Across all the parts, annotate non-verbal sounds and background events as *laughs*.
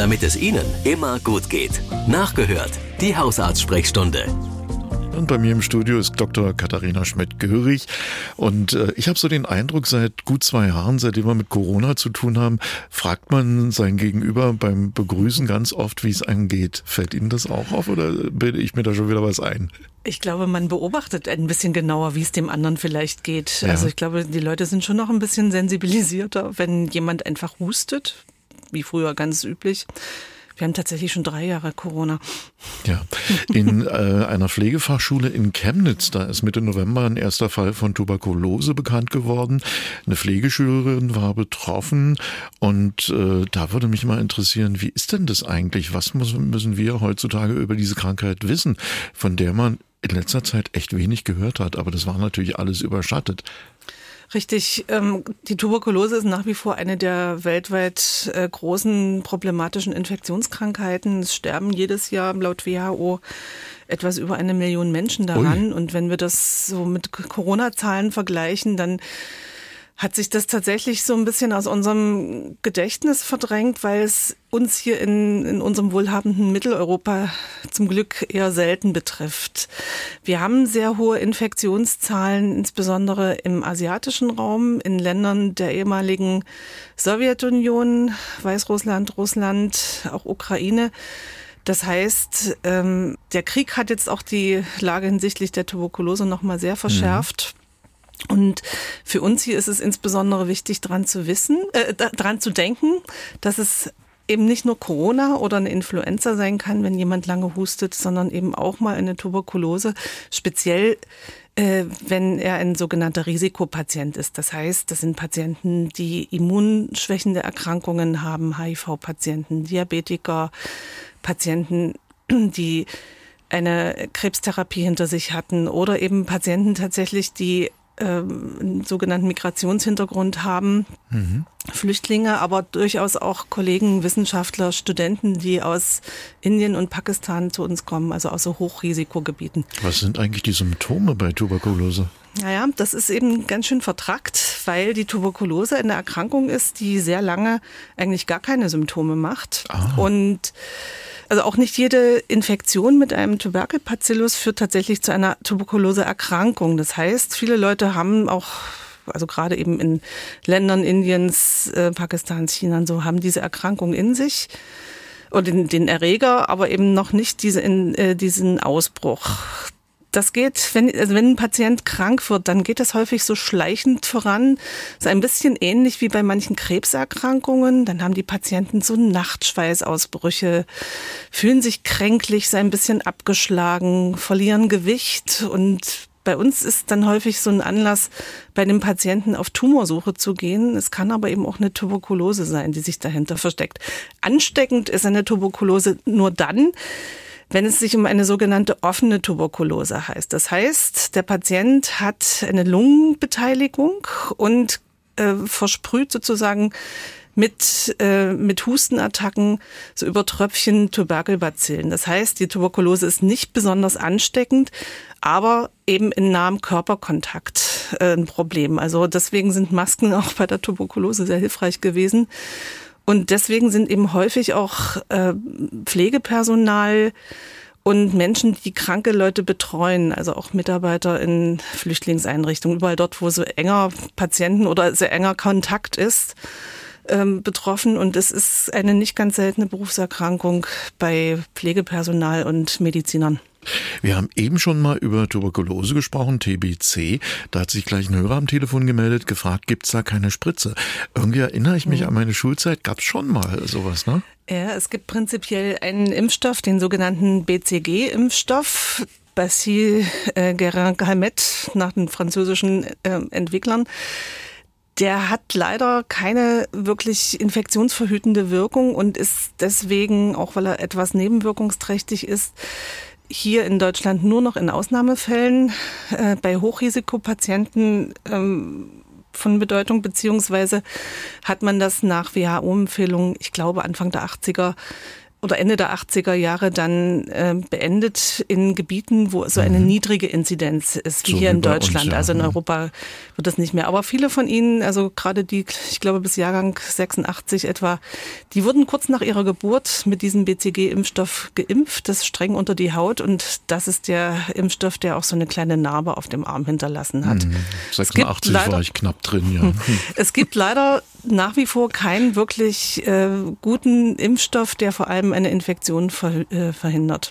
damit es Ihnen immer gut geht. Nachgehört, die Hausarztsprechstunde. Und bei mir im Studio ist Dr. Katharina Schmidt-Görig. Und äh, ich habe so den Eindruck, seit gut zwei Jahren, seitdem wir mit Corona zu tun haben, fragt man sein Gegenüber beim Begrüßen ganz oft, wie es einem geht. Fällt Ihnen das auch auf oder bilde ich mir da schon wieder was ein? Ich glaube, man beobachtet ein bisschen genauer, wie es dem anderen vielleicht geht. Ja. Also ich glaube, die Leute sind schon noch ein bisschen sensibilisierter, wenn jemand einfach hustet, wie früher ganz üblich wir haben tatsächlich schon drei Jahre Corona. Ja, in *laughs* äh, einer Pflegefachschule in Chemnitz, da ist Mitte November ein erster Fall von Tuberkulose bekannt geworden. Eine Pflegeschülerin war betroffen und äh, da würde mich mal interessieren, wie ist denn das eigentlich? Was muss, müssen wir heutzutage über diese Krankheit wissen, von der man in letzter Zeit echt wenig gehört hat, aber das war natürlich alles überschattet. Richtig. Ähm, die Tuberkulose ist nach wie vor eine der weltweit äh, großen problematischen Infektionskrankheiten. Es sterben jedes Jahr laut WHO etwas über eine Million Menschen daran. Ui. Und wenn wir das so mit Corona-Zahlen vergleichen, dann hat sich das tatsächlich so ein bisschen aus unserem Gedächtnis verdrängt, weil es uns hier in, in unserem wohlhabenden Mitteleuropa zum Glück eher selten betrifft. Wir haben sehr hohe Infektionszahlen, insbesondere im asiatischen Raum, in Ländern der ehemaligen Sowjetunion, Weißrussland, Russland, auch Ukraine. Das heißt, ähm, der Krieg hat jetzt auch die Lage hinsichtlich der Tuberkulose nochmal sehr verschärft. Mhm. Und für uns hier ist es insbesondere wichtig, dran zu wissen, äh, dran zu denken, dass es eben nicht nur Corona oder eine Influenza sein kann, wenn jemand lange hustet, sondern eben auch mal eine Tuberkulose, speziell äh, wenn er ein sogenannter Risikopatient ist. Das heißt, das sind Patienten, die immunschwächende Erkrankungen haben, HIV-Patienten, Diabetiker, Patienten, *clears throat* die eine Krebstherapie hinter sich hatten oder eben Patienten tatsächlich, die einen sogenannten Migrationshintergrund haben, mhm. Flüchtlinge, aber durchaus auch Kollegen, Wissenschaftler, Studenten, die aus Indien und Pakistan zu uns kommen, also aus so Hochrisikogebieten. Was sind eigentlich die Symptome bei Tuberkulose? Naja, das ist eben ganz schön vertrackt, weil die Tuberkulose eine Erkrankung ist, die sehr lange eigentlich gar keine Symptome macht. Ah. Und also auch nicht jede Infektion mit einem Tuberkelbacillus führt tatsächlich zu einer Tuberkuloseerkrankung. Das heißt, viele Leute haben auch also gerade eben in Ländern Indiens, äh, Pakistans, China so, haben diese Erkrankung in sich und den, den Erreger, aber eben noch nicht diese, in, äh, diesen Ausbruch das geht, wenn, also wenn ein Patient krank wird, dann geht das häufig so schleichend voran. So ein bisschen ähnlich wie bei manchen Krebserkrankungen. Dann haben die Patienten so Nachtschweißausbrüche, fühlen sich kränklich, so ein bisschen abgeschlagen, verlieren Gewicht und bei uns ist dann häufig so ein Anlass, bei dem Patienten auf Tumorsuche zu gehen. Es kann aber eben auch eine Tuberkulose sein, die sich dahinter versteckt. Ansteckend ist eine Tuberkulose nur dann, wenn es sich um eine sogenannte offene Tuberkulose heißt. Das heißt, der Patient hat eine Lungenbeteiligung und äh, versprüht sozusagen mit, äh, mit Hustenattacken so über Tröpfchen Tuberkelbazillen. Das heißt, die Tuberkulose ist nicht besonders ansteckend, aber eben in nahem Körperkontakt äh, ein Problem. Also deswegen sind Masken *laughs* auch bei der Tuberkulose sehr hilfreich gewesen. Und deswegen sind eben häufig auch äh, Pflegepersonal und Menschen, die kranke Leute betreuen, also auch Mitarbeiter in Flüchtlingseinrichtungen, überall dort, wo so enger Patienten oder sehr enger Kontakt ist, ähm, betroffen. Und es ist eine nicht ganz seltene Berufserkrankung bei Pflegepersonal und Medizinern. Wir haben eben schon mal über Tuberkulose gesprochen, TBC. Da hat sich gleich ein Hörer am Telefon gemeldet, gefragt, gibt's da keine Spritze? Irgendwie erinnere ich mich mhm. an meine Schulzeit, gab's schon mal sowas, ne? Ja, es gibt prinzipiell einen Impfstoff, den sogenannten BCG-Impfstoff. Bacille äh, Guerin-Calmet nach den französischen äh, Entwicklern. Der hat leider keine wirklich infektionsverhütende Wirkung und ist deswegen, auch weil er etwas nebenwirkungsträchtig ist, hier in Deutschland nur noch in Ausnahmefällen äh, bei Hochrisikopatienten ähm, von Bedeutung, beziehungsweise hat man das nach WHO-Empfehlung, ich glaube Anfang der 80er, oder Ende der 80er Jahre dann äh, beendet in Gebieten, wo so eine mhm. niedrige Inzidenz ist, wie so hier in Deutschland. Uns, ja. Also in mhm. Europa wird das nicht mehr. Aber viele von ihnen, also gerade die, ich glaube bis Jahrgang 86 etwa, die wurden kurz nach ihrer Geburt mit diesem BCG-Impfstoff geimpft. Das ist streng unter die Haut und das ist der Impfstoff, der auch so eine kleine Narbe auf dem Arm hinterlassen hat. Mhm. 86 leider, war ich knapp drin, ja. Es gibt leider nach wie vor keinen wirklich äh, guten Impfstoff, der vor allem eine Infektion ver äh, verhindert.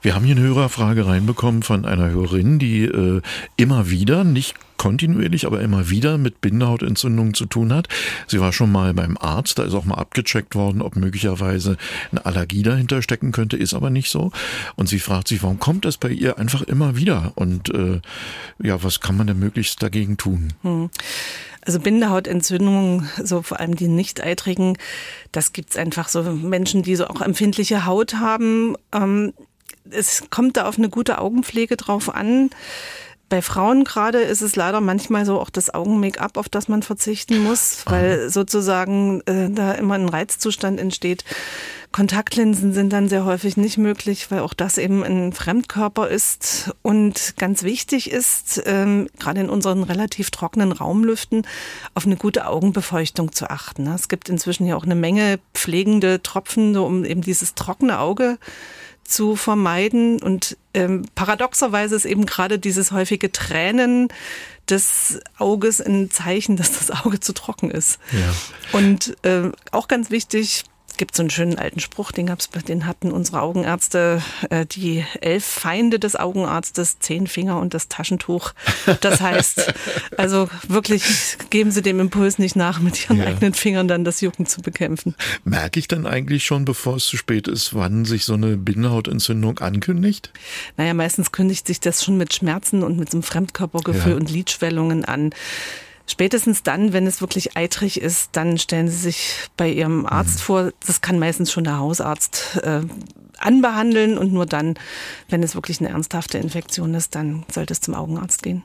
Wir haben hier eine Hörerfrage reinbekommen von einer Hörerin, die äh, immer wieder, nicht kontinuierlich, aber immer wieder mit Bindehautentzündungen zu tun hat. Sie war schon mal beim Arzt, da ist auch mal abgecheckt worden, ob möglicherweise eine Allergie dahinter stecken könnte, ist aber nicht so. Und sie fragt sich, warum kommt das bei ihr einfach immer wieder? Und äh, ja, was kann man denn möglichst dagegen tun? Hm. Also Bindehautentzündungen, so vor allem die nicht-eitrigen, das gibt's einfach so Menschen, die so auch empfindliche Haut haben. Ähm, es kommt da auf eine gute Augenpflege drauf an. Bei Frauen gerade ist es leider manchmal so auch das Augen-Make-up, auf das man verzichten muss, weil sozusagen äh, da immer ein Reizzustand entsteht. Kontaktlinsen sind dann sehr häufig nicht möglich, weil auch das eben ein Fremdkörper ist. Und ganz wichtig ist, ähm, gerade in unseren relativ trockenen Raumlüften, auf eine gute Augenbefeuchtung zu achten. Es gibt inzwischen ja auch eine Menge pflegende Tropfen, so um eben dieses trockene Auge zu vermeiden. Und ähm, paradoxerweise ist eben gerade dieses häufige Tränen des Auges ein Zeichen, dass das Auge zu trocken ist. Ja. Und äh, auch ganz wichtig, gibt so einen schönen alten Spruch, den gab's, den hatten unsere Augenärzte, äh, die elf Feinde des Augenarztes, zehn Finger und das Taschentuch. Das heißt, *laughs* also wirklich geben Sie dem Impuls nicht nach, mit Ihren ja. eigenen Fingern dann das Jucken zu bekämpfen. Merke ich dann eigentlich schon, bevor es zu spät ist, wann sich so eine Bindehautentzündung ankündigt? Naja, meistens kündigt sich das schon mit Schmerzen und mit so einem Fremdkörpergefühl ja. und Lidschwellungen an. Spätestens dann, wenn es wirklich eitrig ist, dann stellen Sie sich bei Ihrem Arzt mhm. vor. Das kann meistens schon der Hausarzt äh, anbehandeln und nur dann, wenn es wirklich eine ernsthafte Infektion ist, dann sollte es zum Augenarzt gehen.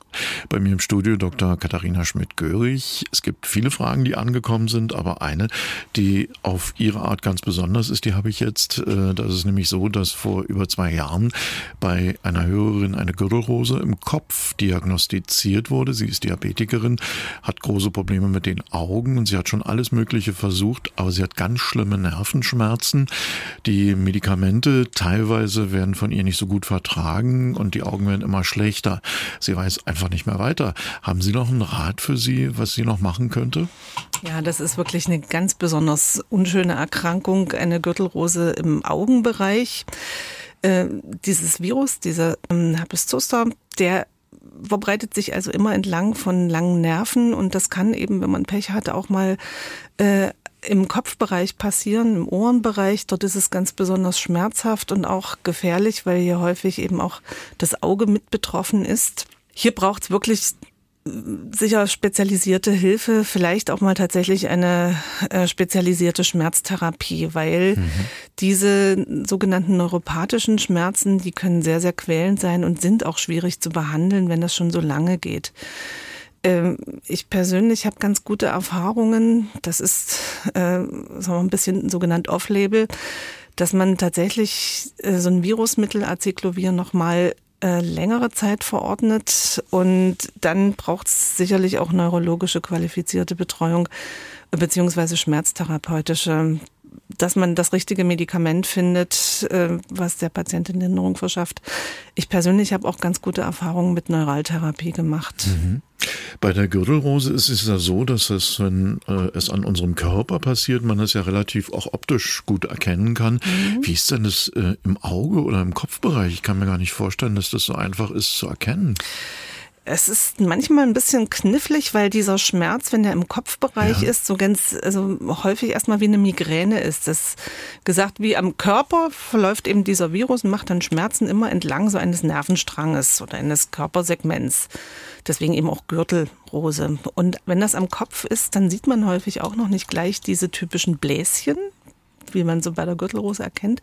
Bei mir im Studio Dr. Katharina Schmidt-Görig. Es gibt viele Fragen, die angekommen sind, aber eine, die auf ihre Art ganz besonders ist, die habe ich jetzt. Äh, das ist nämlich so, dass vor über zwei Jahren bei einer Hörerin eine Gürtelrose im Kopf diagnostiziert wurde. Sie ist Diabetikerin, hat große Probleme mit den Augen und sie hat schon alles Mögliche versucht, aber sie hat ganz schlimme Nervenschmerzen. Die Medikamente Medikamente teilweise werden von ihr nicht so gut vertragen und die Augen werden immer schlechter. Sie weiß einfach nicht mehr weiter. Haben Sie noch einen Rat für sie, was sie noch machen könnte? Ja, das ist wirklich eine ganz besonders unschöne Erkrankung, eine Gürtelrose im Augenbereich. Äh, dieses Virus, dieser ähm, Herpes zoster, der verbreitet sich also immer entlang von langen Nerven und das kann eben, wenn man Pech hat, auch mal äh, im Kopfbereich passieren, im Ohrenbereich. Dort ist es ganz besonders schmerzhaft und auch gefährlich, weil hier häufig eben auch das Auge mit betroffen ist. Hier braucht es wirklich äh, sicher spezialisierte Hilfe, vielleicht auch mal tatsächlich eine äh, spezialisierte Schmerztherapie, weil mhm. diese sogenannten neuropathischen Schmerzen, die können sehr, sehr quälend sein und sind auch schwierig zu behandeln, wenn das schon so lange geht. Ähm, ich persönlich habe ganz gute Erfahrungen. Das ist äh, so ein bisschen sogenannt Off-Label, dass man tatsächlich äh, so ein Virusmittel Aciclovir nochmal äh, längere Zeit verordnet und dann braucht es sicherlich auch neurologische qualifizierte Betreuung beziehungsweise schmerztherapeutische dass man das richtige Medikament findet, äh, was der Patientin Linderung verschafft. Ich persönlich habe auch ganz gute Erfahrungen mit Neuraltherapie gemacht. Mhm. Bei der Gürtelrose ist es ja so, dass es, wenn äh, es an unserem Körper passiert, man es ja relativ auch optisch gut erkennen kann. Mhm. Wie ist denn das äh, im Auge oder im Kopfbereich? Ich kann mir gar nicht vorstellen, dass das so einfach ist zu erkennen. Es ist manchmal ein bisschen knifflig, weil dieser Schmerz, wenn der im Kopfbereich ja. ist, so ganz, also häufig erstmal wie eine Migräne ist. Das gesagt, wie am Körper verläuft eben dieser Virus und macht dann Schmerzen immer entlang so eines Nervenstranges oder eines Körpersegments. Deswegen eben auch Gürtelrose. Und wenn das am Kopf ist, dann sieht man häufig auch noch nicht gleich diese typischen Bläschen, wie man so bei der Gürtelrose erkennt,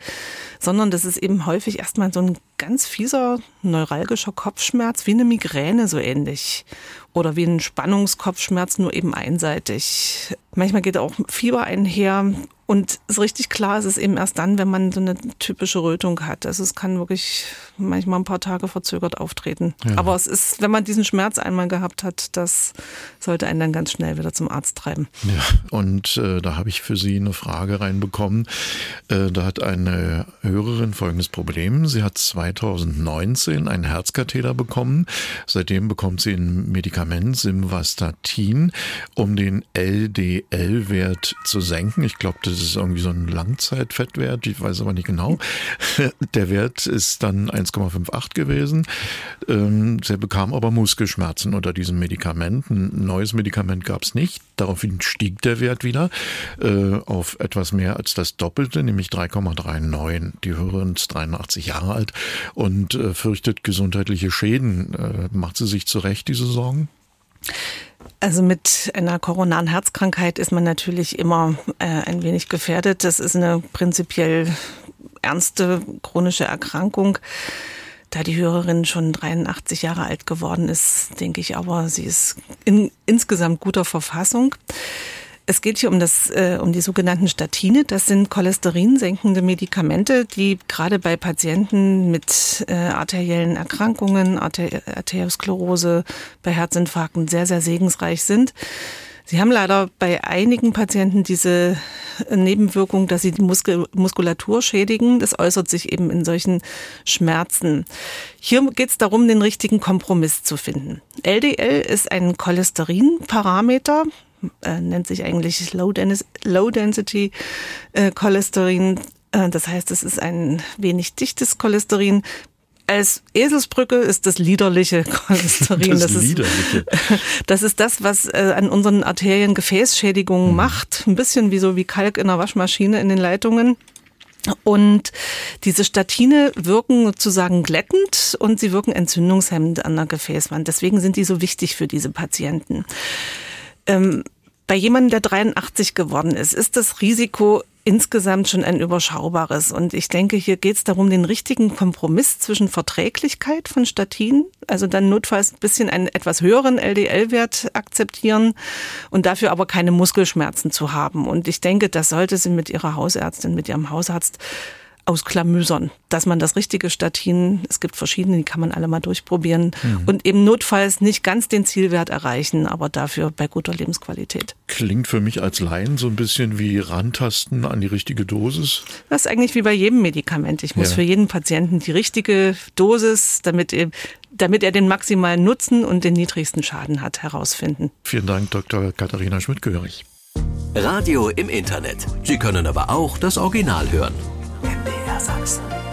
sondern das ist eben häufig erstmal so ein ganz fieser neuralgischer Kopfschmerz, wie eine Migräne so ähnlich oder wie ein Spannungskopfschmerz, nur eben einseitig. Manchmal geht auch Fieber einher Und so richtig klar ist es eben erst dann, wenn man so eine typische Rötung hat. Also es kann wirklich manchmal ein paar Tage verzögert auftreten. Ja. Aber es ist, wenn man diesen Schmerz einmal gehabt hat, das sollte einen dann ganz schnell wieder zum Arzt treiben. Ja, und äh, da habe ich für Sie eine Frage reinbekommen. Äh, da hat eine Hörerin folgendes Problem. Sie hat 2019 einen Herzkatheter bekommen. Seitdem bekommt sie ein Medikament, Simvastatin, um den LDL-Wert zu senken. Ich glaube, das ist irgendwie so ein Langzeitfettwert, ich weiß aber nicht genau. *laughs* Der Wert ist dann 1,58 gewesen. Ähm, sie bekam aber Muskelschmerzen unter diesem Medikament. Ein neues Medikament gab es nicht. Daraufhin stieg der Wert wieder äh, auf etwas mehr als das Doppelte, nämlich 3,39. Die Hörerin ist 83 Jahre alt und äh, fürchtet gesundheitliche Schäden. Äh, macht sie sich zurecht diese Sorgen? Also mit einer koronaren Herzkrankheit ist man natürlich immer äh, ein wenig gefährdet. Das ist eine prinzipiell ernste chronische Erkrankung. Da die Hörerin schon 83 Jahre alt geworden ist, denke ich aber, sie ist in insgesamt guter Verfassung. Es geht hier um das, äh, um die sogenannten Statine. Das sind cholesterinsenkende Medikamente, die gerade bei Patienten mit äh, arteriellen Erkrankungen, Arter Arteriosklerose, bei Herzinfarkten sehr, sehr segensreich sind. Sie haben leider bei einigen Patienten diese Nebenwirkung, dass sie die Muskel Muskulatur schädigen. Das äußert sich eben in solchen Schmerzen. Hier geht es darum, den richtigen Kompromiss zu finden. LDL ist ein Cholesterinparameter äh, nennt sich eigentlich Low, Dennis, Low Density äh, Cholesterin. Äh, das heißt, es ist ein wenig dichtes Cholesterin. Als Eselsbrücke ist das liederliche *laughs* Cholesterin. Das, das, liederliche. Ist, *laughs* das ist das, was äh, an unseren Arterien Gefäßschädigungen mhm. macht. Ein bisschen wie so wie Kalk in der Waschmaschine in den Leitungen. Und diese Statine wirken sozusagen glättend und sie wirken entzündungshemmend an der Gefäßwand. Deswegen sind die so wichtig für diese Patienten. Ähm, bei jemandem, der 83 geworden ist, ist das Risiko insgesamt schon ein überschaubares. Und ich denke, hier geht es darum, den richtigen Kompromiss zwischen Verträglichkeit von Statinen, also dann notfalls ein bisschen einen etwas höheren LDL-Wert akzeptieren und dafür aber keine Muskelschmerzen zu haben. Und ich denke, das sollte sie mit ihrer Hausärztin, mit ihrem Hausarzt ausklamüsern, dass man das richtige Statin, es gibt verschiedene, die kann man alle mal durchprobieren mhm. und eben notfalls nicht ganz den Zielwert erreichen, aber dafür bei guter Lebensqualität. Klingt für mich als Laien so ein bisschen wie Rantasten an die richtige Dosis. Das ist eigentlich wie bei jedem Medikament. Ich muss ja. für jeden Patienten die richtige Dosis, damit er, damit er den maximalen Nutzen und den niedrigsten Schaden hat, herausfinden. Vielen Dank, Dr. Katharina Schmidt-Görig. Radio im Internet. Sie können aber auch das Original hören. MDR Sachsen.